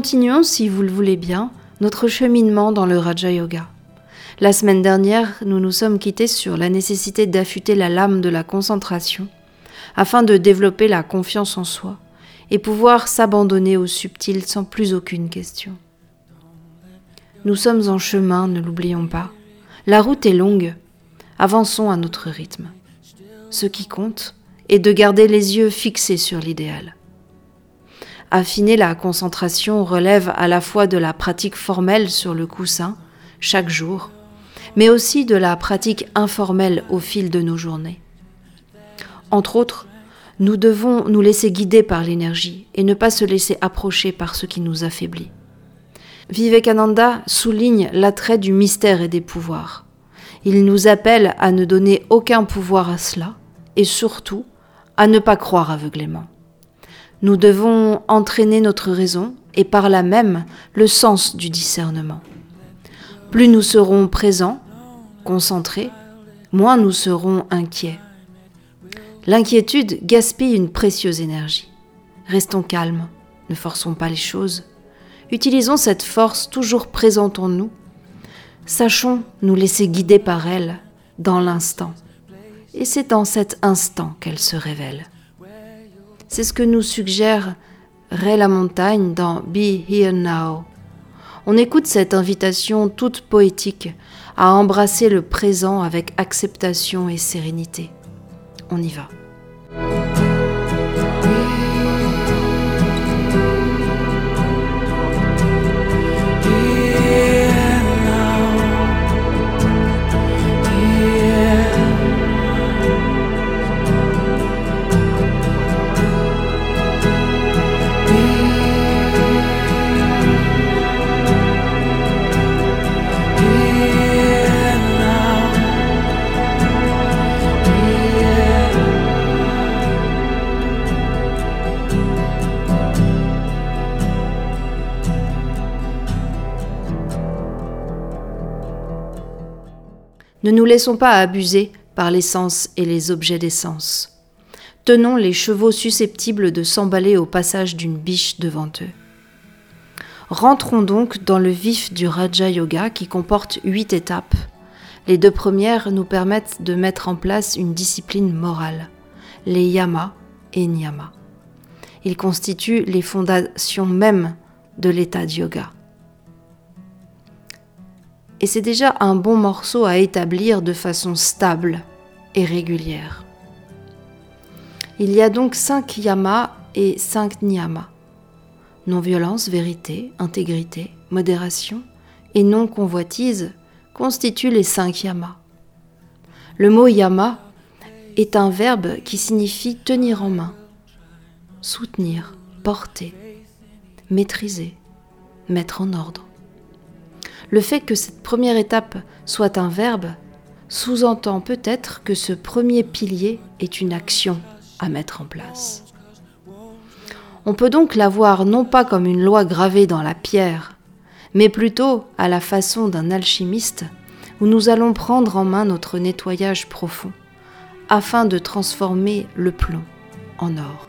continuons, si vous le voulez bien, notre cheminement dans le Raja Yoga. La semaine dernière, nous nous sommes quittés sur la nécessité d'affûter la lame de la concentration afin de développer la confiance en soi et pouvoir s'abandonner au subtil sans plus aucune question. Nous sommes en chemin, ne l'oublions pas. La route est longue. Avançons à notre rythme. Ce qui compte est de garder les yeux fixés sur l'idéal. Affiner la concentration relève à la fois de la pratique formelle sur le coussin, chaque jour, mais aussi de la pratique informelle au fil de nos journées. Entre autres, nous devons nous laisser guider par l'énergie et ne pas se laisser approcher par ce qui nous affaiblit. Vivekananda souligne l'attrait du mystère et des pouvoirs. Il nous appelle à ne donner aucun pouvoir à cela et surtout à ne pas croire aveuglément. Nous devons entraîner notre raison et par là même le sens du discernement. Plus nous serons présents, concentrés, moins nous serons inquiets. L'inquiétude gaspille une précieuse énergie. Restons calmes, ne forçons pas les choses. Utilisons cette force toujours présente en nous. Sachons nous laisser guider par elle dans l'instant. Et c'est dans cet instant qu'elle se révèle. C'est ce que nous suggère Ray La Montagne dans Be Here Now. On écoute cette invitation toute poétique à embrasser le présent avec acceptation et sérénité on y va. Ne nous laissons pas abuser par les sens et les objets des sens. Tenons les chevaux susceptibles de s'emballer au passage d'une biche devant eux. Rentrons donc dans le vif du Raja Yoga qui comporte huit étapes. Les deux premières nous permettent de mettre en place une discipline morale, les yama et niyama. Ils constituent les fondations mêmes de l'état de yoga et c'est déjà un bon morceau à établir de façon stable et régulière. Il y a donc cinq yamas et cinq niyamas. Non-violence, vérité, intégrité, modération et non-convoitise constituent les cinq yamas. Le mot yama est un verbe qui signifie tenir en main, soutenir, porter, maîtriser, mettre en ordre. Le fait que cette première étape soit un verbe sous-entend peut-être que ce premier pilier est une action à mettre en place. On peut donc la voir non pas comme une loi gravée dans la pierre, mais plutôt à la façon d'un alchimiste où nous allons prendre en main notre nettoyage profond afin de transformer le plomb en or.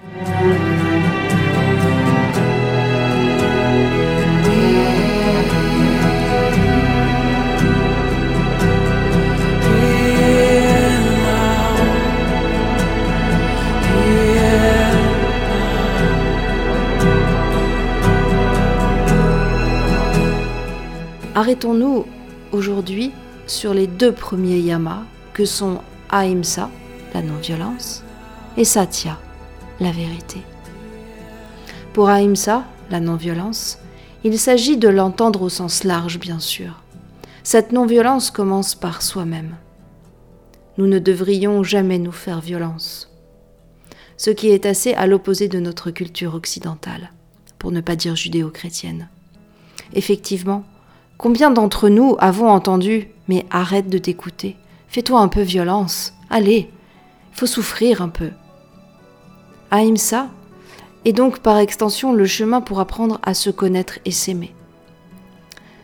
Arrêtons-nous aujourd'hui sur les deux premiers yamas que sont Ahimsa, la non-violence, et Satya, la vérité. Pour Ahimsa, la non-violence, il s'agit de l'entendre au sens large, bien sûr. Cette non-violence commence par soi-même. Nous ne devrions jamais nous faire violence, ce qui est assez à l'opposé de notre culture occidentale, pour ne pas dire judéo-chrétienne. Effectivement, Combien d'entre nous avons entendu Mais arrête de t'écouter, fais-toi un peu violence, allez, faut souffrir un peu. Ahimsa est donc par extension le chemin pour apprendre à se connaître et s'aimer.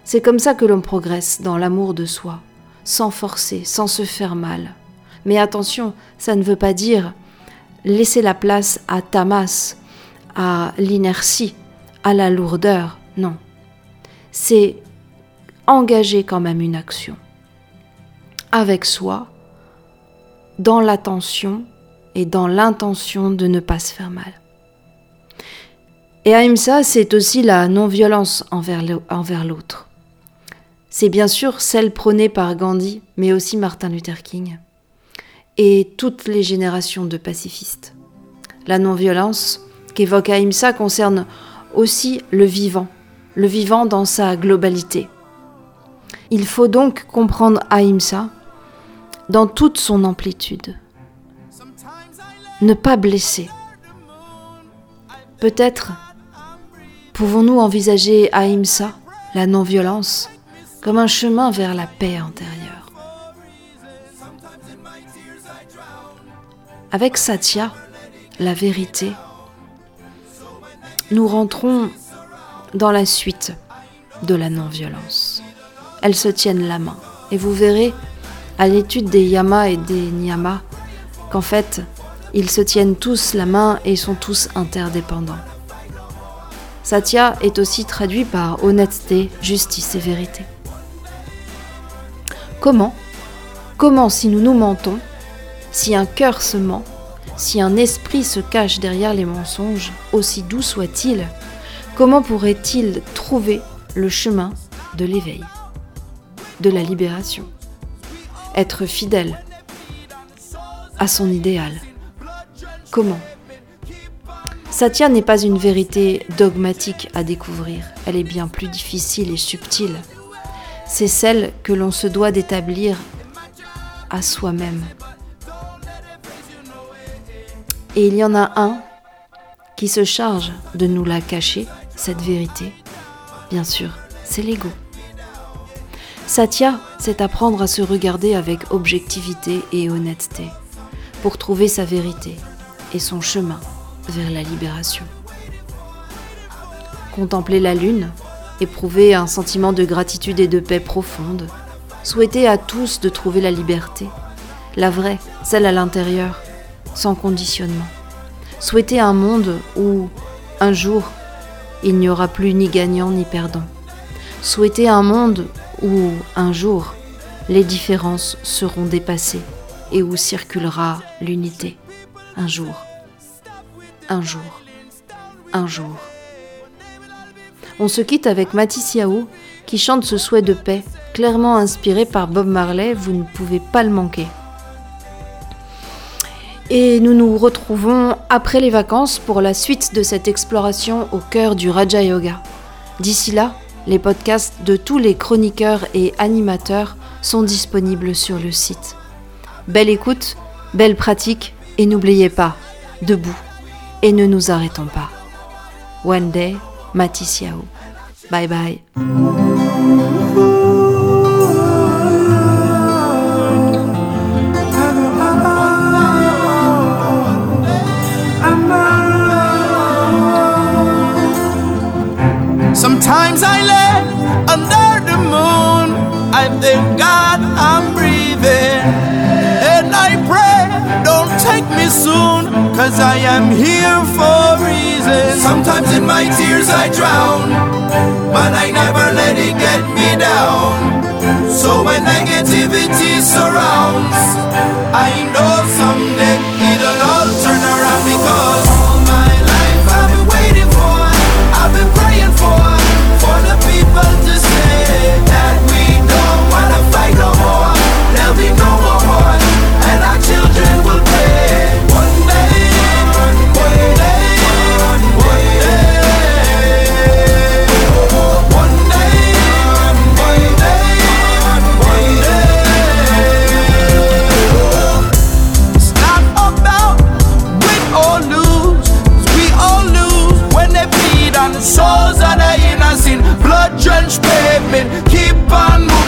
C'est comme ça que l'on progresse dans l'amour de soi, sans forcer, sans se faire mal. Mais attention, ça ne veut pas dire laisser la place à tamas, à l'inertie, à la lourdeur, Non. C'est engager quand même une action. Avec soi, dans l'attention et dans l'intention de ne pas se faire mal. Et Ahimsa, c'est aussi la non-violence envers l'autre. C'est bien sûr celle prônée par Gandhi, mais aussi Martin Luther King, et toutes les générations de pacifistes. La non-violence qu'évoque Ahimsa concerne aussi le vivant, le vivant dans sa globalité. Il faut donc comprendre Ahimsa dans toute son amplitude. Ne pas blesser. Peut-être pouvons-nous envisager Ahimsa, la non-violence, comme un chemin vers la paix intérieure. Avec Satya, la vérité, nous rentrons dans la suite de la non-violence. Elles se tiennent la main et vous verrez à l'étude des yamas et des niyamas qu'en fait, ils se tiennent tous la main et sont tous interdépendants. Satya est aussi traduit par honnêteté, justice et vérité. Comment Comment si nous nous mentons, si un cœur se ment, si un esprit se cache derrière les mensonges, aussi doux soit-il, comment pourrait-il trouver le chemin de l'éveil, de la libération Être fidèle à son idéal. Comment? Satya n'est pas une vérité dogmatique à découvrir, elle est bien plus difficile et subtile. C'est celle que l'on se doit d'établir à soi-même. Et il y en a un qui se charge de nous la cacher, cette vérité. Bien sûr, c'est l'ego. Satya, c'est apprendre à se regarder avec objectivité et honnêteté pour trouver sa vérité et son chemin vers la libération. Contempler la lune, éprouver un sentiment de gratitude et de paix profonde, souhaiter à tous de trouver la liberté, la vraie, celle à l'intérieur, sans conditionnement. Souhaiter un monde où, un jour, il n'y aura plus ni gagnant ni perdant. Souhaiter un monde où, un jour, les différences seront dépassées et où circulera l'unité. Un jour un jour, un jour. On se quitte avec Matisse Yao qui chante ce souhait de paix, clairement inspiré par Bob Marley, vous ne pouvez pas le manquer. Et nous nous retrouvons après les vacances pour la suite de cette exploration au cœur du Raja Yoga. D'ici là, les podcasts de tous les chroniqueurs et animateurs sont disponibles sur le site. Belle écoute, belle pratique et n'oubliez pas, debout et ne nous arrêtons pas. One day, Matisiao. Bye bye. I am here for a reason. Sometimes in my tears I drown, but I never let it get me down. So when negativity surrounds, I know the. Blood drenched pavement, keep on moving